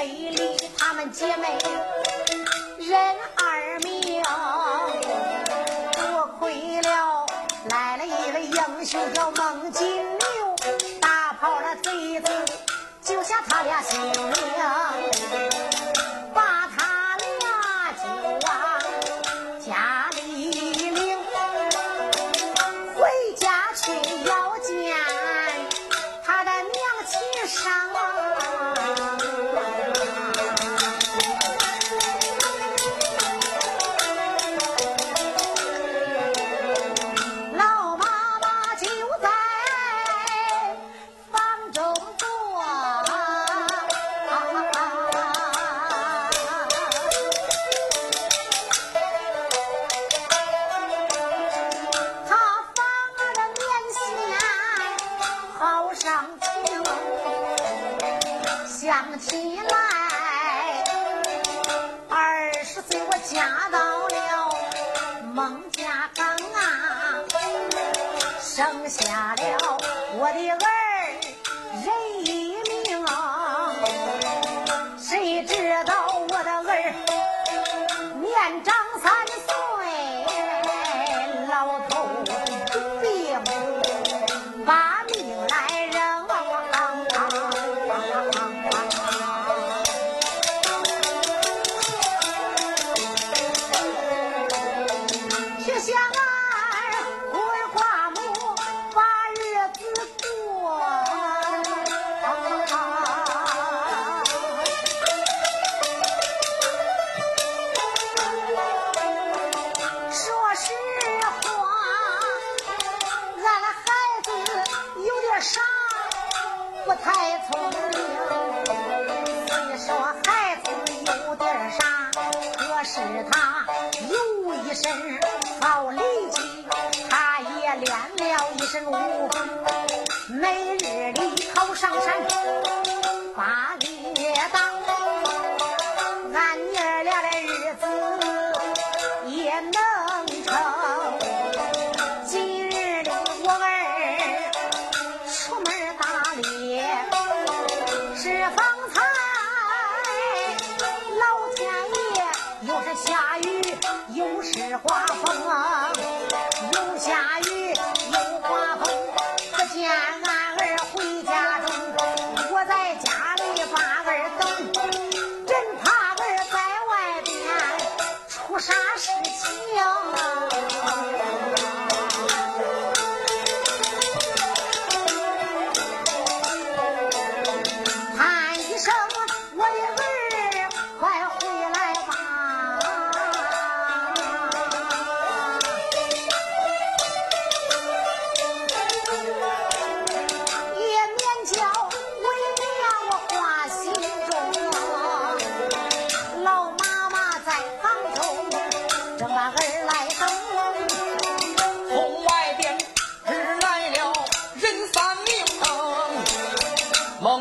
非礼他们姐妹人二命，多亏了来了一位英雄叫孟金牛，打跑了贼子，救下他俩性命。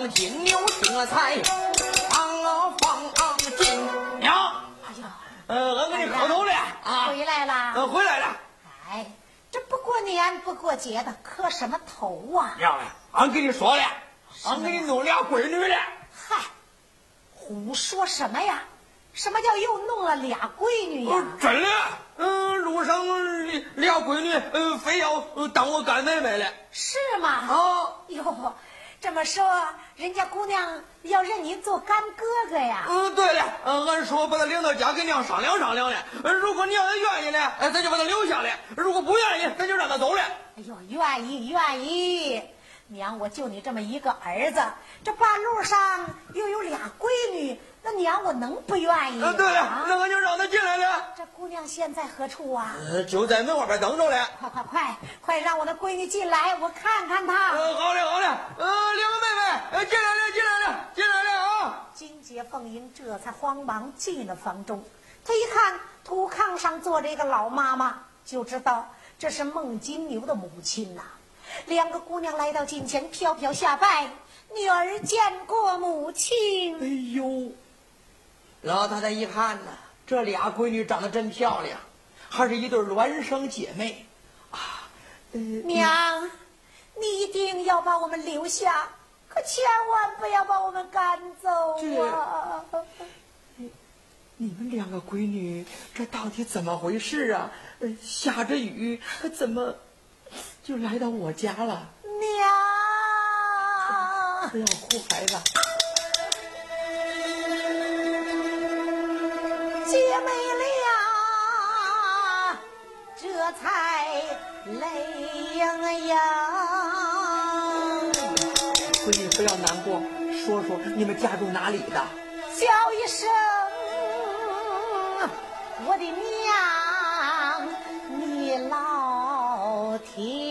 金牛定了财，昂啊放昂进娘，哎呀，呃，俺给你磕头了啊，回来啦！呃，回来了，哎，这不过年不过节的，磕什么头啊？娘嘞，俺跟你说了，俺给你弄俩闺女了，嗨，胡说什么呀？什么叫又弄了俩闺女呀？呃真的，嗯、路上俩俩闺女，呃，非要呃当我干妹妹了是吗？啊。哟，这么说，人家姑娘要认你做干哥哥呀？嗯，对了，嗯，俺说把他领到家跟娘商量商量了。呃如果娘也愿意呢，哎，咱就把他留下来；如果不愿意，咱就让他走了。哎呦，愿意愿意，娘，我就你这么一个儿子，这半路上又有俩闺女，那娘我能不愿意吗？呃，对了，啊那我就让她进来了。这姑娘现在何处啊？呃，就在门外边等着嘞。快快快，快让我的闺女进来，我看看她。呃，好嘞，好嘞。呃，两个妹妹，呃，进来了，进来了，进来了啊！金姐凤英这才慌忙进了房中。她一看土炕上坐着一个老妈妈，就知道这是孟金牛的母亲呐。两个姑娘来到近前，飘飘下拜：“女儿见过母亲。”哎呦，老太太一看呢，这俩闺女长得真漂亮，还是一对孪生姐妹啊！娘，你一定要把我们留下，可千万不要把我们赶走啊！你们两个闺女，这到底怎么回事啊？下着雨，怎么？就来到我家了，娘！不要哭，孩子。泪盈盈。闺女不要难过，说说你们家住哪里的？叫一声，我的娘，你老天。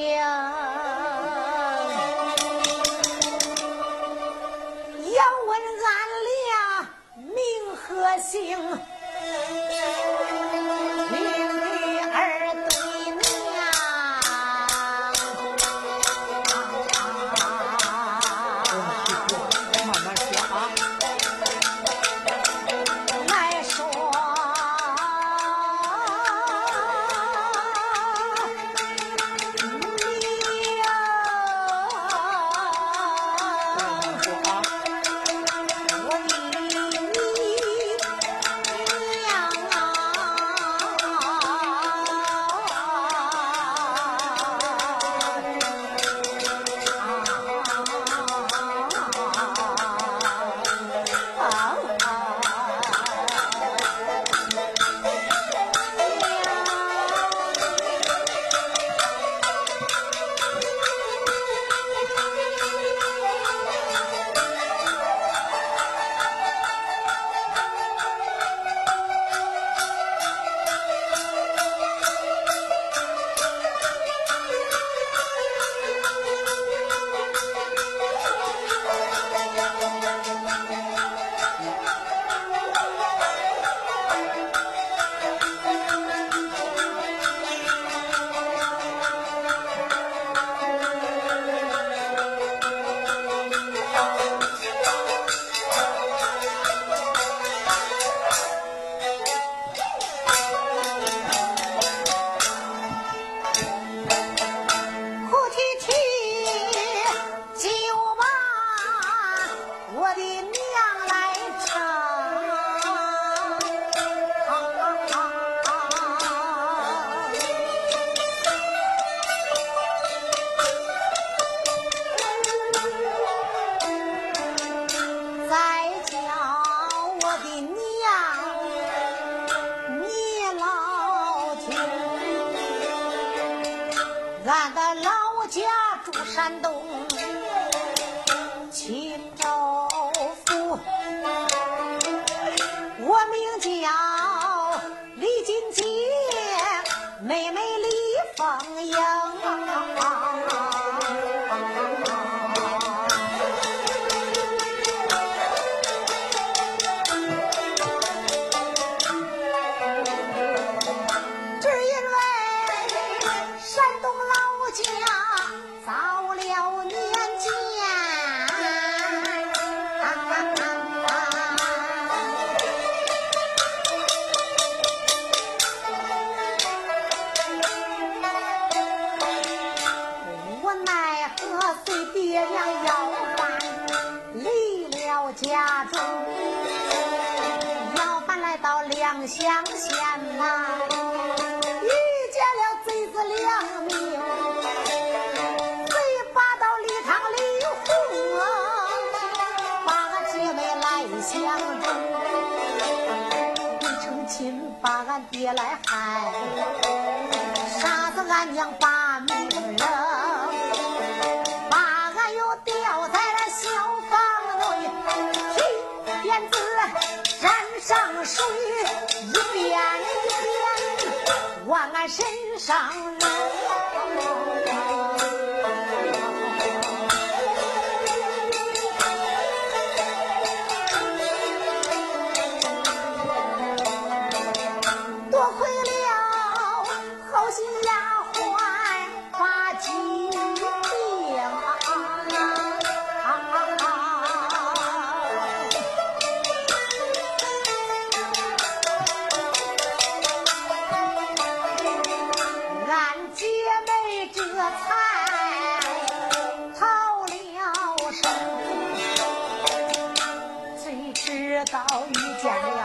早已嫁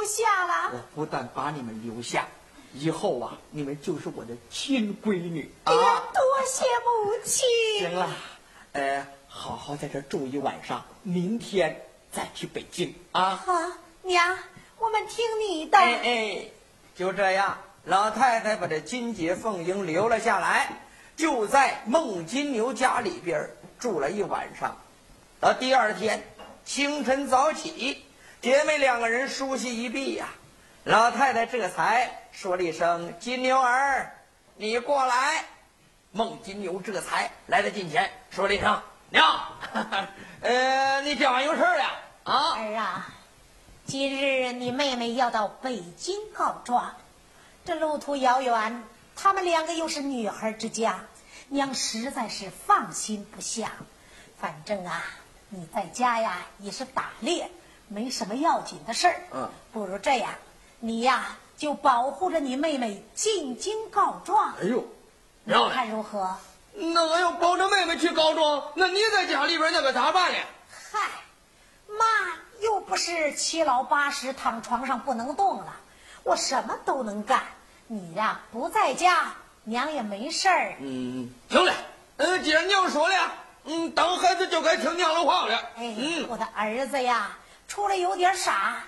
留下了？我不但把你们留下，以后啊，你们就是我的亲闺女哎呀啊。，多谢母亲！行了，呃，好好在这住一晚上，明天再去北京啊。好，娘，我们听你的。哎哎，就这样，老太太把这金姐凤英留了下来，就在孟金牛家里边住了一晚上。到第二天清晨早起，姐妹两个人梳洗一毕呀、老太太这才说了一声：“金牛儿，你过来。”孟金牛这才来到近前，说了一声：“娘，呃，你今晚有事儿呀？啊？儿啊，今日你妹妹要到北京告状，这路途遥远，他们两个又是女孩之家，娘实在是放心不下。反正啊，你在家呀也是打猎，没什么要紧的事儿。嗯，不如这样，你呀就保护着你妹妹进京告状，哎呦，你娘嘞！”看如何？那我要抱着妹妹去告状，那你在家里边那可咋办呢？嗨，妈又不是七老八十躺床上不能动了，我什么都能干。你呀不在家，娘也没事儿。嗯，行了，呃，既然娘说了，嗯，当孩子就该听娘的话了。哎，嗯我的儿子呀，除了有点傻，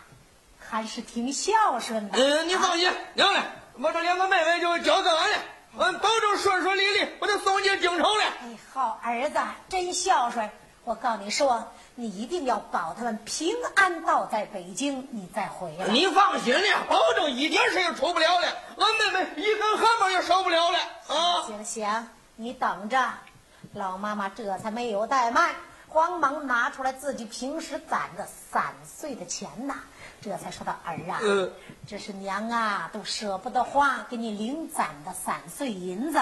还是挺孝顺的。嗯，你放心，娘嘞，我这两个妹妹就交给俺了，俺保证顺顺利利，我就送进京城了。哎，好儿子，真孝顺。我告你说，你一定要保他们平安到在北京，你再回来。你放心了，保证一点事也出不了了，俺妹妹一根汗毛也少不了了啊！行行，你等着。老妈妈这才没有怠慢，慌忙拿出来自己平时攒的散碎的钱呐，这才说道：“儿啊，嗯这是娘啊都舍不得花，给你零攒的散碎银子，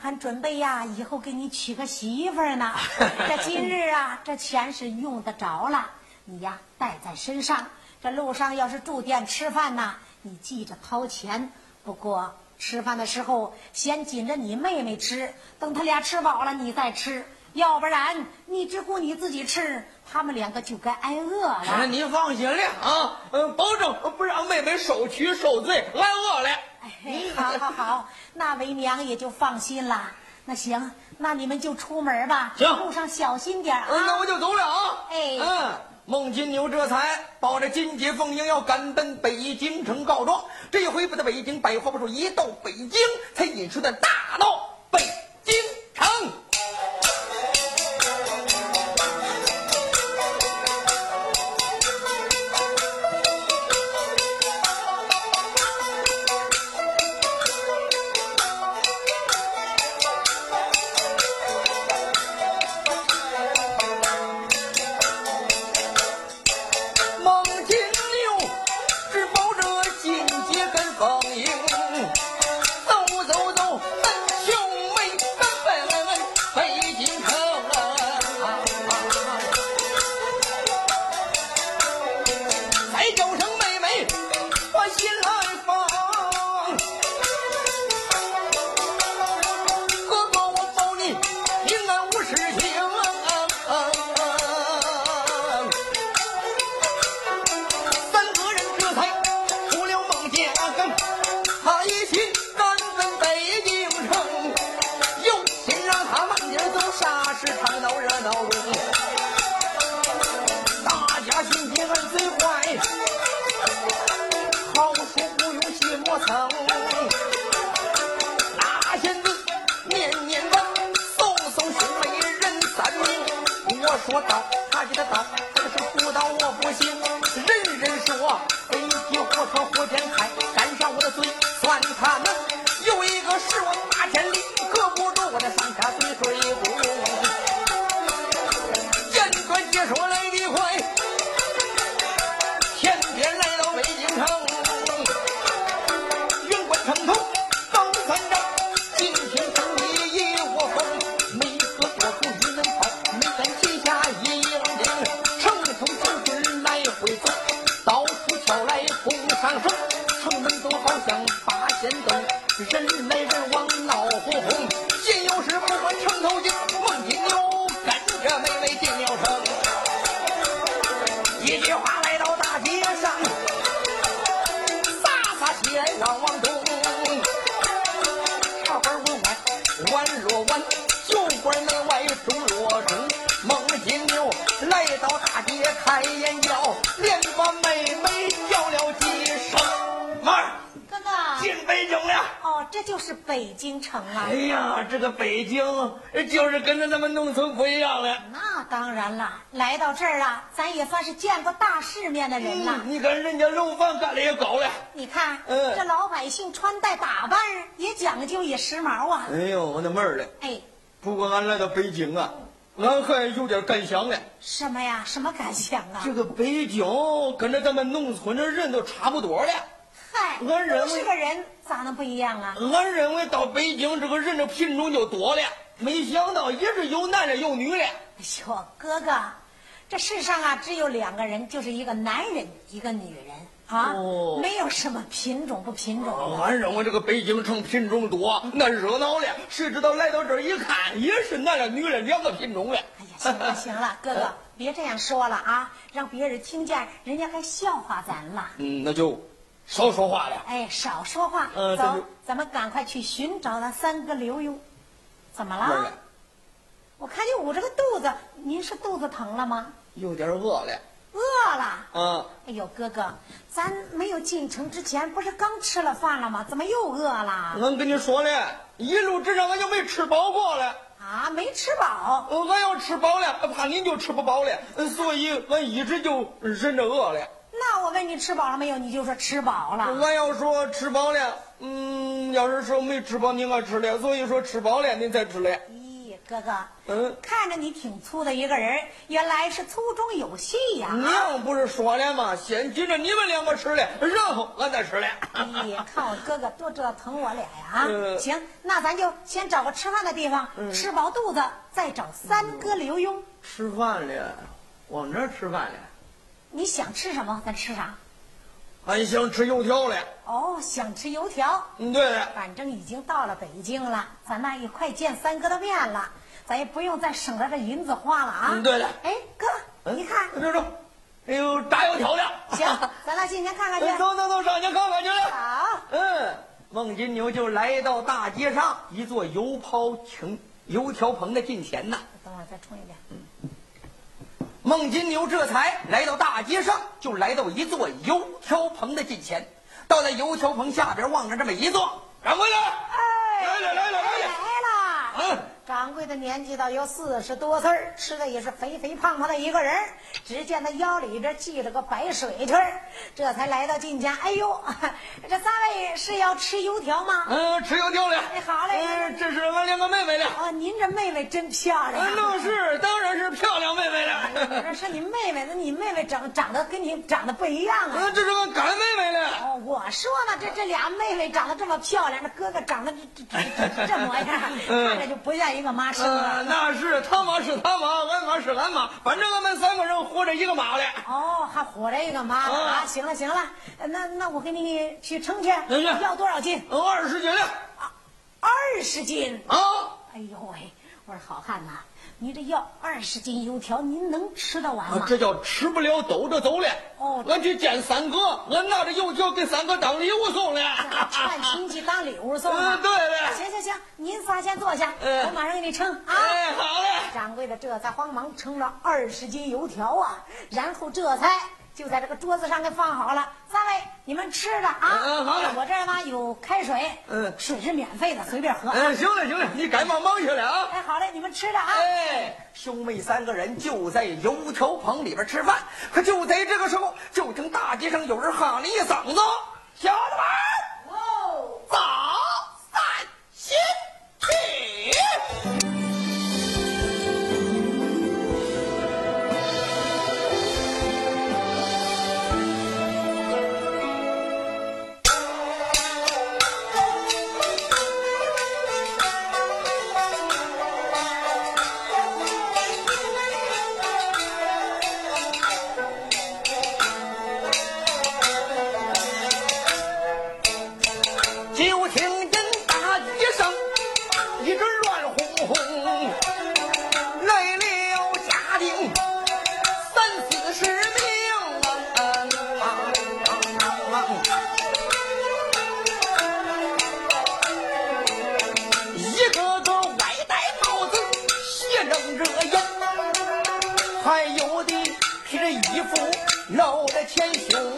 还准备呀以后给你娶个媳妇儿呢。这今日啊，这钱是用得着了，你呀带在身上。这路上要是住店吃饭呐，你记着掏钱。不过吃饭的时候先紧着你妹妹吃，等他俩吃饱了你再吃，要不然你只顾你自己吃，他们两个就该挨饿那了。您放心了啊，嗯，保证不让妹妹受屈受罪，挨饿了。哎，好好好，那为娘也就放心了。那行，那你们就出门吧，行路上小心点啊嗯，那啊。我就走了啊。哎嗯，孟金牛这才抱着金姐凤英要赶奔北京城告状。这一回不在北京，百花不说，一到北京才引出的大闹这就是北京城啊哎。呀，这个北京就是跟着咱们农村不一样了。那当然了，来到这儿啊，咱也算是见过大世面的人了。嗯，你看人家楼房盖的也高了。你看，嗯这老百姓穿戴打扮也讲究也时髦啊。哎呦，我的妹儿嘞！哎，不过俺来到北京啊，俺还有点感想呢。什么呀？什么感想啊？这个北京跟着咱们农村的人都差不多了。嗨，我认为都是个人，咋能不一样啊？俺认为到北京这个人的品种就多了，没想到也是有男的有女的。哎呦，哥哥，这世上啊，只有两个人，就是一个男人，一个女人啊，哦没有什么品种不品种的。俺认为这个北京城品种多，那热闹了。谁知道来到这儿一看，也是男的女的两个品种了。哎呀，行了行了，哥哥 别这样说了啊，让别人听见，人家还笑话咱了。嗯，那就少说话了。哎，少说话，走咱们赶快去寻找那三哥刘墉。怎么了？我看你捂着个肚子，您是肚子疼了吗？有点饿了。饿了？啊，哎呦，哥哥，咱没有进城之前不是刚吃了饭了吗？怎么又饿了？俺跟你说了，一路之上俺就没吃饱过了。啊，没吃饱。呃俺要吃饱了，怕您就吃不饱了，呃所以俺一直就忍着饿了。那我问你吃饱了没有，你就说吃饱了。我要说吃饱了，嗯，要是说没吃饱，你爱吃了，所以说吃饱了你才吃了。咦，哥哥，嗯，看着你挺粗的一个人，原来是粗中有细呀、娘不是说了吗？先紧着你们两个吃了，然后俺再吃了。咦，看我哥哥多知道疼我俩呀！啊，嗯行，那咱就先找个吃饭的地方，吃饱肚子，再找三哥刘墉。吃饭了，往这儿吃饭了？你想吃什么，咱吃啥。俺想吃油条了。哦，想吃油条，嗯，对了，反正已经到了北京了，咱那也快见三哥的面了，咱也不用再省着这银子花了啊。嗯对了哎，哥，你看，这这，哎呦，炸油条的。行，咱俩进去看看去。哎走走走，上前看看去。好，嗯，孟金牛就来到大街上一座油泡亭油条棚的近前呐。等会儿再冲一遍。孟金牛这才来到大街上，就来到一座油条棚的近前，到了油条棚下边往着这么一坐，掌柜的，哎，来了来了来了。来了。嗯，掌柜的年纪倒有四十多岁儿吃的也是肥肥胖胖的一个人儿只见他腰里边系着个白水腿儿这才来到近前。哎呦，这三位是要吃油条吗？嗯，吃油条了。哎好嘞嗯，这是俺两个妹妹了。哦，您这妹妹真漂亮。嗯，那是，当然是漂亮妹妹我了。这是你妹妹，那你妹妹长长得跟你长得不一样啊。嗯，这是俺干妹妹了。哦，我说呢，这这俩妹妹长得这么漂亮，这哥哥长得这这这这这模样，嗯看着就不像一个妈生嗯，的。那是他妈是他妈，俺妈是俺妈，反正俺们三个人活着一个妈嘞。哦，还活着一个妈呢啊啊！行了行了，那那我给你去称去，要多少斤？嗯，二十斤了。二十斤。啊，哎呦喂，我说好汉呐，你这要二十斤油条，您能吃得完吗？这叫吃不了兜着走了。哦俺去见三哥，俺拿着油条给三哥当礼物送了。串亲戚当礼物送啊嗯，！对了。行行行，您仨先坐下，嗯我马上给你称啊。哎，好嘞。掌柜的这才慌忙称了二十斤油条啊，然后这才就在这个桌子上给放好了。三位，你们吃着啊。嗯，好嘞。我这儿呢有开水，嗯，水是免费的，随便喝、嗯，行了行了，你赶忙忙去了啊。哎，好嘞，你们吃着啊。哎，兄妹三个人就在油条棚里边吃饭，可就在这个时候，就听大街上有人喊了一嗓子：“小老们，哦，早散心去。”天雄。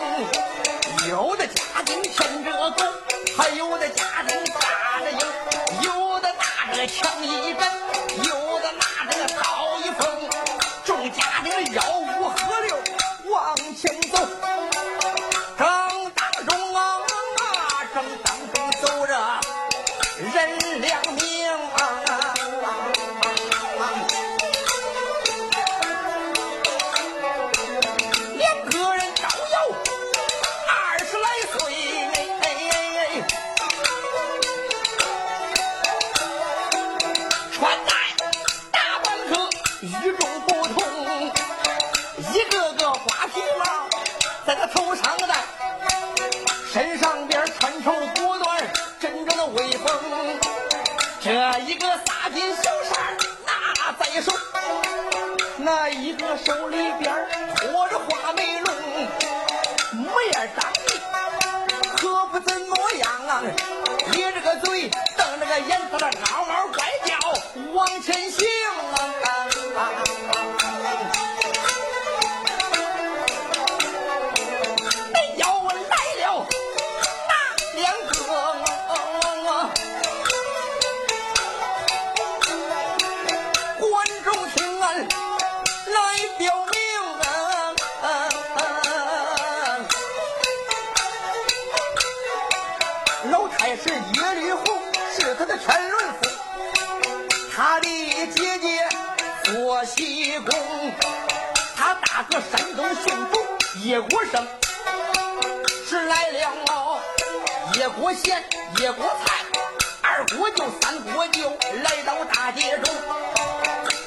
都幸福一锅生。是来了一锅咸，一锅菜，二锅酒，三锅酒，来到大街中。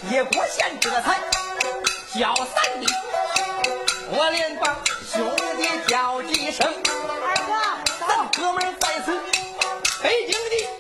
一锅咸这才叫三弟，我连把兄弟叫几声。二哥，咱哥们在此北京的。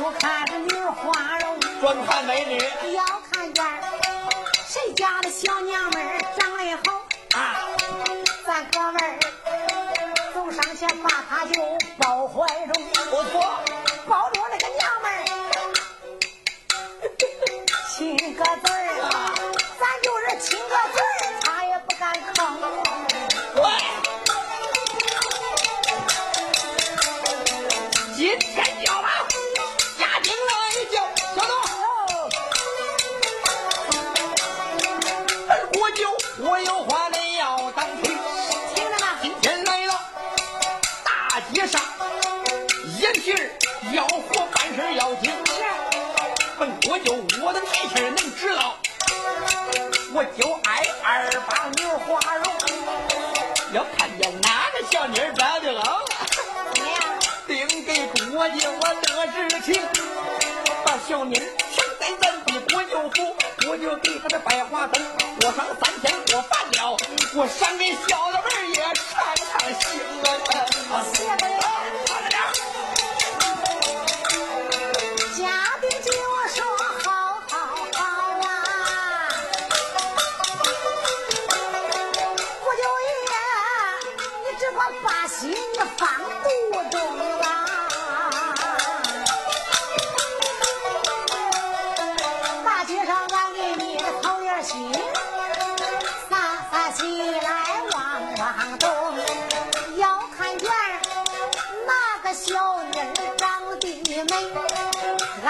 我看这你花容专看美女。我得志气把小民生在咱的国有府国有给他的百花灯我上三天过半了我上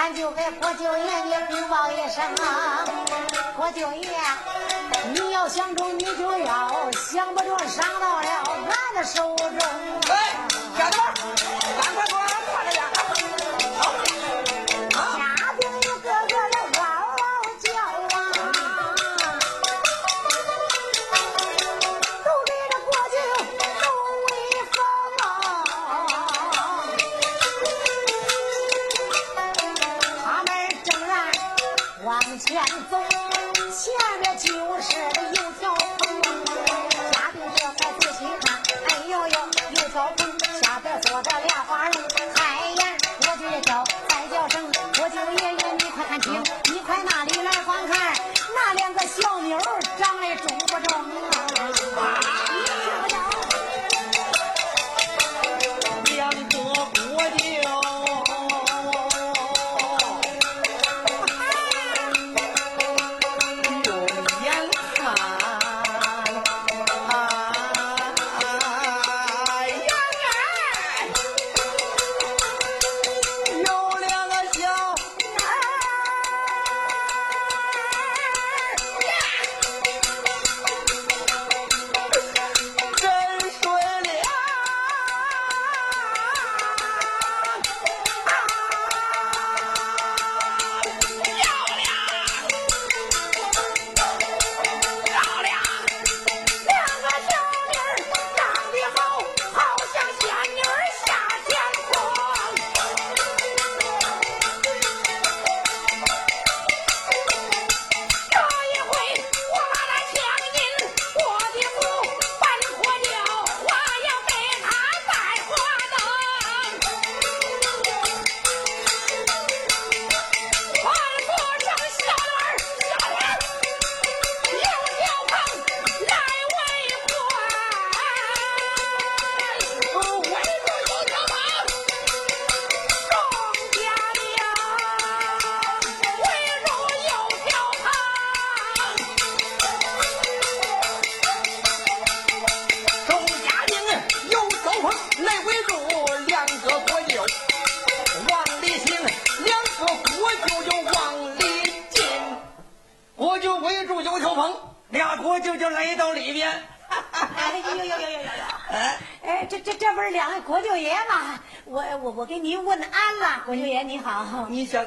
俺就给国舅爷你禀报一声啊，国舅爷，你要想中你就要，想不中伤到了俺的手中。哎，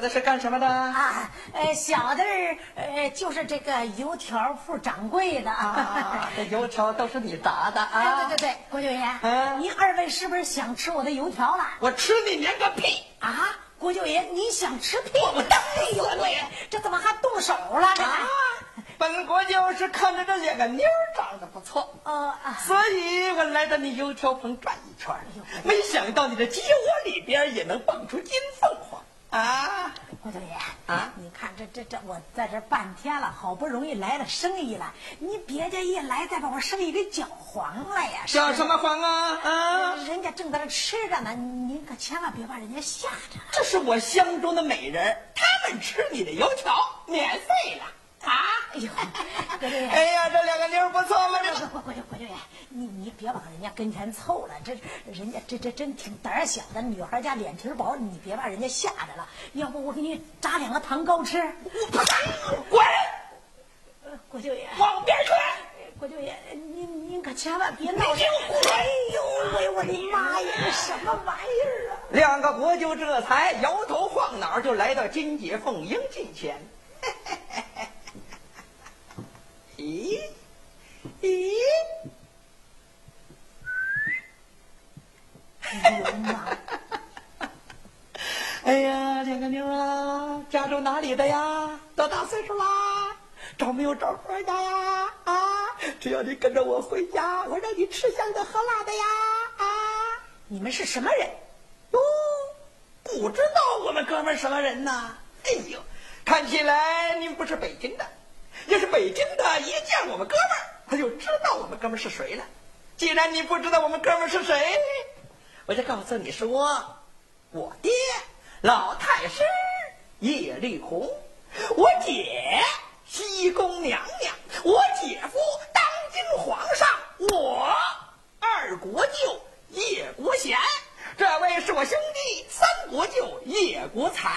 子是干什么的啊？呃，小的呃就是这个油条铺掌柜的啊。这油条都是你炸的啊？对对对，郭舅爷，嗯，您二位是不是想吃我的油条了？我吃你连个屁啊！郭舅爷，你想吃屁？哎呦喂，这怎么还动手了？呢？啊？本国就是看着这两个妞长得不错，啊，所以我来到你油条棚转一圈。没想到你的鸡窝里边也能蹦出金凤凰。啊，郭大爷啊！你看这这这，我在这半天了，好不容易来了生意了，你别家一来，再把我生意给搅黄了呀！搅什么黄啊？啊！人家正在这吃着呢，您可千万别把人家吓着了。这是我相中的美人，他们吃你的油条免费了。啊！哎呦，哎呀，这两个妞不错嘛！这国国舅国舅爷，你你别往人家跟前凑了，这人家这这真挺胆小的女孩家脸皮薄，你别把人家吓着了。要不我给你炸两个糖糕吃？滚！国舅爷，往边去！国舅爷，您您可千万别闹！哎呦喂，我的妈呀，这什么玩意儿啊！两个国舅这才摇头晃脑就来到金姐凤英近前。咦咦！哎咦咦！哎呀，两个妞啊，家住哪里的呀？多大岁数啦？找没有找活的呀？啊！只要你跟着我回家，我让你吃香的喝辣的呀！啊！你们是什么人？哟，不知道我们哥们什么人呐？哎呦，看起来您不是北京的。要是北京的，一见我们哥们儿，他就知道我们哥们儿是谁了。既然你不知道我们哥们儿是谁，我就告诉你说，我爹老太师叶丽红，我姐西宫娘娘，我姐夫当今皇上，我二国舅叶国贤，这位是我兄弟三国舅叶国才。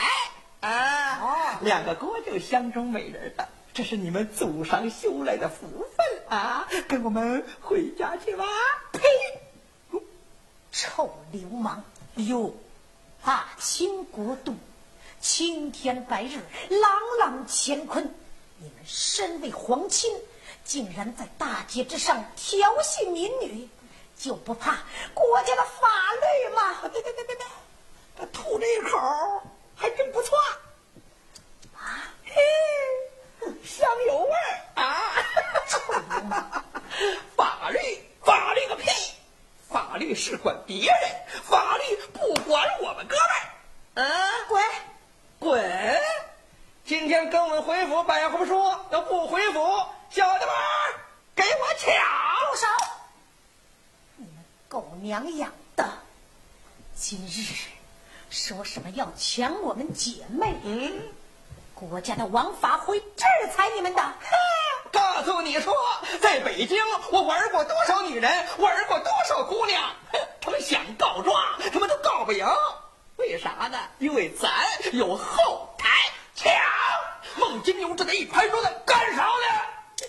啊，两个国舅相中美人了，这是你们祖上修来的福分啊！跟我们回家去吧。呸！臭流氓！哟，大清国度，青天白日，朗朗乾坤，你们身为皇亲，竟然在大街之上调戏民女，就不怕国家的法律吗？对对对对对，吐这一口还真不错。啊，嘿，香油味儿啊！法律，法律个屁！法律是管别人，法律不管我们哥们儿。啊，滚，滚！今天跟我们回府百户说，要不回府，小的们给我抢！住手！你们狗娘养的，今日说什么要抢我们姐妹？嗯，国家的王法会制裁你们的。告诉你说，在北京我玩过多少女人，玩过多少姑娘，他们想告状，他们都告不赢。为啥呢？因为咱有后台。抢！孟金牛这得一拍桌子，干啥呢？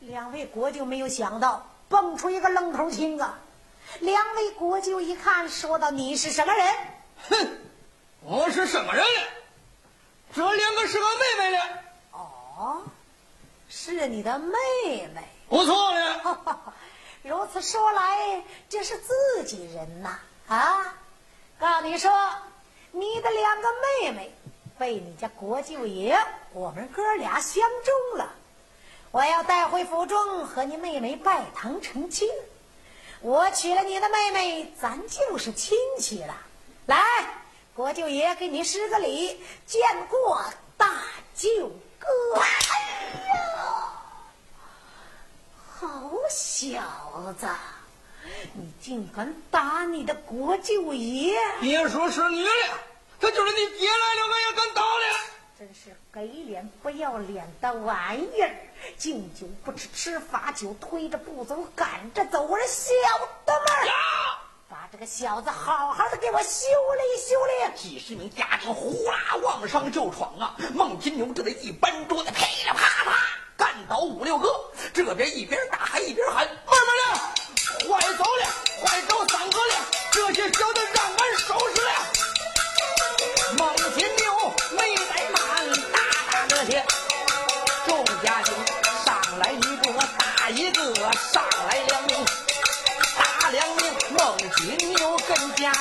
两位国舅没有想到，蹦出一个愣头青啊！两位国舅一看，说道：“你是什么人？”哼，我是什么人呢？这两个是个妹妹呢。哦。是你的妹妹，不错呢。如此说来，这是自己人呐！啊，告你说，你的两个妹妹被你家国舅爷我们哥俩相中了，我要带回府中和你妹妹拜堂成亲。我娶了你的妹妹，咱就是亲戚了。来，国舅爷给你施个礼，见过大舅哥。好小子，你竟敢打你的国舅爷！别说是你了，他就是你爹来了，我也敢打你。真是给脸不要脸的玩意儿！敬酒不吃吃罚酒，推着不走赶着走，我小的们，这个小子好好的给我修理修理！几十名家丁呼啦往上就闯啊！孟金牛这的一搬桌子，噼里啪啦干倒五六个。这边一边打还一边喊：“妹妹了，快走了，快找三哥了！这些小子让俺收拾了。”孟金牛没怠慢，大大的些众家丁上来一个打一个，上来了，孟金牛跟家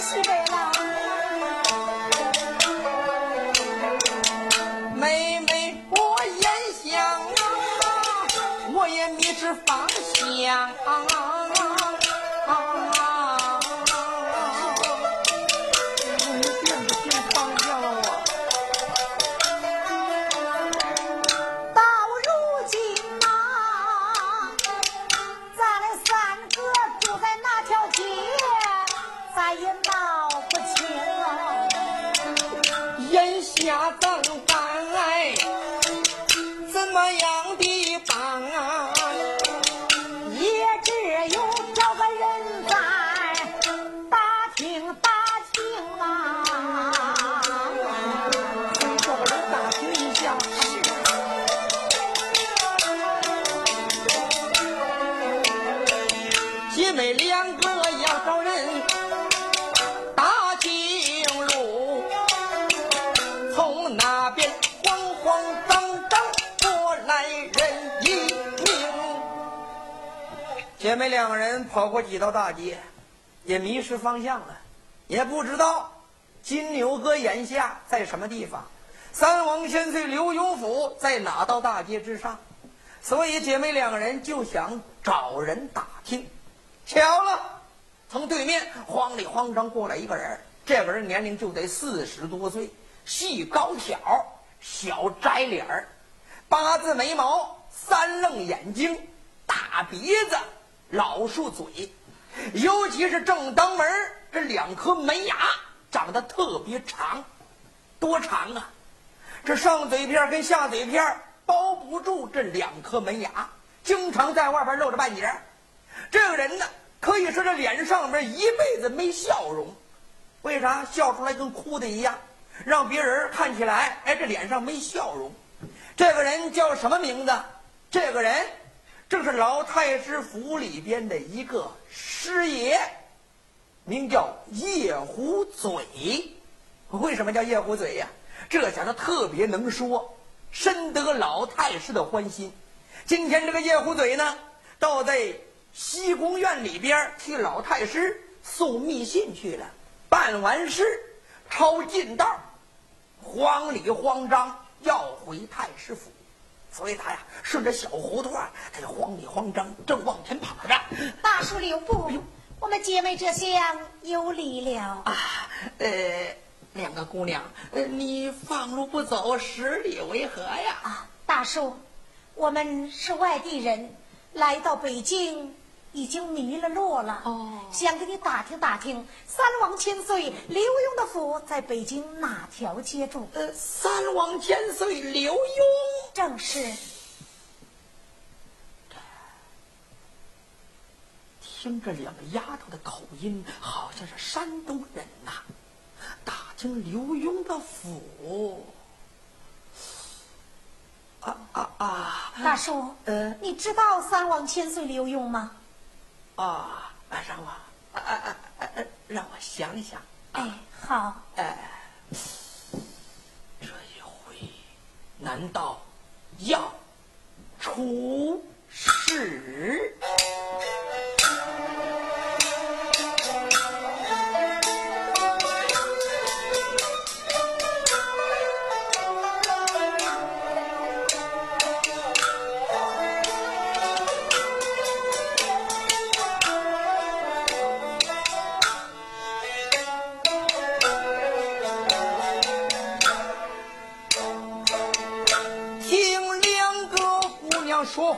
西北啦，妹妹，我也想啊，我也迷失方向啊。过几道大街，也迷失方向了，也不知道金牛哥眼下在什么地方，三王千岁刘有福在哪道大街之上，所以姐妹两个人就想找人打听。巧了，从对面慌里慌张过来一个人，这个人年龄就得四十多岁，细高挑，小窄脸儿，八字眉毛，三愣眼睛，大鼻子。老树嘴，尤其是正当门这两颗门牙长得特别长，多长啊！这上嘴片跟下嘴片包不住这两颗门牙，经常在外边露着半截。这个人呢，可以说这脸上面一辈子没笑容。为啥笑出来跟哭的一样？让别人看起来，哎，这脸上没笑容。这个人叫什么名字？这个人正是老太师府里边的一个师爷，名叫叶虎嘴。为什么叫叶虎嘴呀？这小子特别能说，深得老太师的欢心。今天这个叶虎嘴呢，倒在西宫院里边替老太师送密信去了。办完事，抄近道，慌里慌张要回太师府，所以他呀顺着小胡同，他就慌里慌张，正往前跑着。大叔留步，我们姐妹这厢有礼了啊。呃。两个姑娘，呃，你放路不走，十里为何呀？啊，大叔，我们是外地人，来到北京已经迷了路了。哦，想跟你打听打听，三王千岁刘墉的府在北京哪条街住？呃，三王千岁刘墉正是。听这两个丫头的口音，好像是山东人呐。打听刘墉的府，啊啊啊！大叔，呃，你知道三王千岁刘墉吗？啊，让我，啊啊啊让我想一想。哎，好。哎，这一回，难道要出事？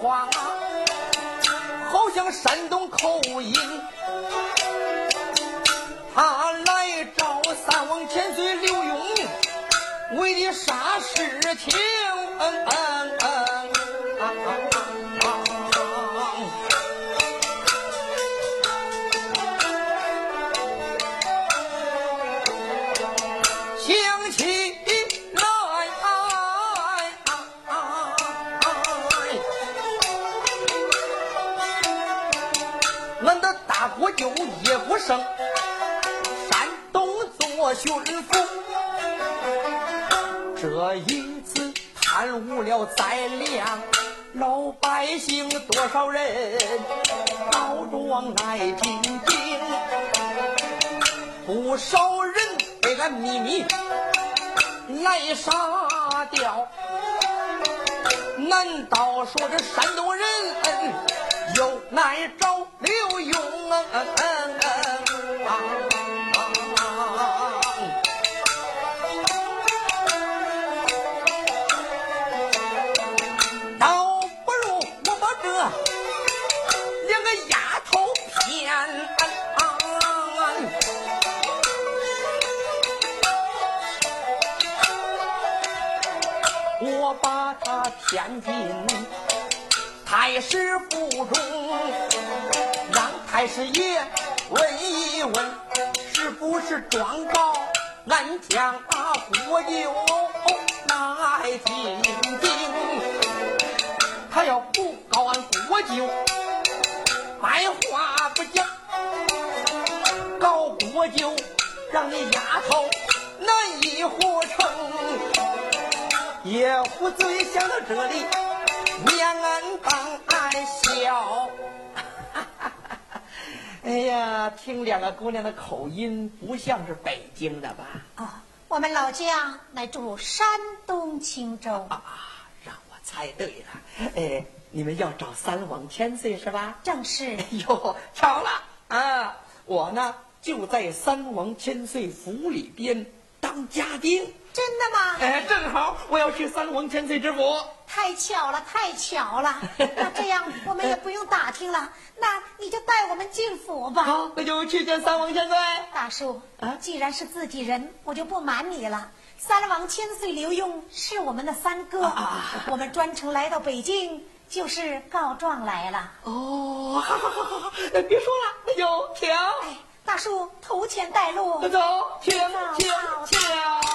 话好像山东口音，他来找三王千岁刘墉，为的啥事情？巡抚，这一次贪污了灾粮，老百姓多少人告状来进京，不少人被俺秘密来杀掉。难道说这山东人又来找刘墉？倒把她骗进太师府中。让太师爷问一问，是不是状告俺家国舅来进京？他要不告俺国舅，白话不讲；告国舅，让你丫头难以活成。叶虎嘴想到这里，面帮俺笑。哎呀，听两个姑娘的口音，不像是北京的吧？啊，我们老家乃住山东青州。啊，让我猜对了。哎，你们要找三王千岁是吧？正是。哎呦，巧了啊！我呢就在三王千岁府里边当家丁，真的吗？哎，正好我要去三王千岁之府，太巧了，太巧了。那这样我们也不用打听了，那你就带我们进府吧。好，那就去见三王千岁。大叔啊，既然是自己人，我就不瞒你了。三王千岁刘墉是我们的三哥，我们专程来到北京就是告状来了。哦，别说了，那就请。大叔，头前带路。走，请请请。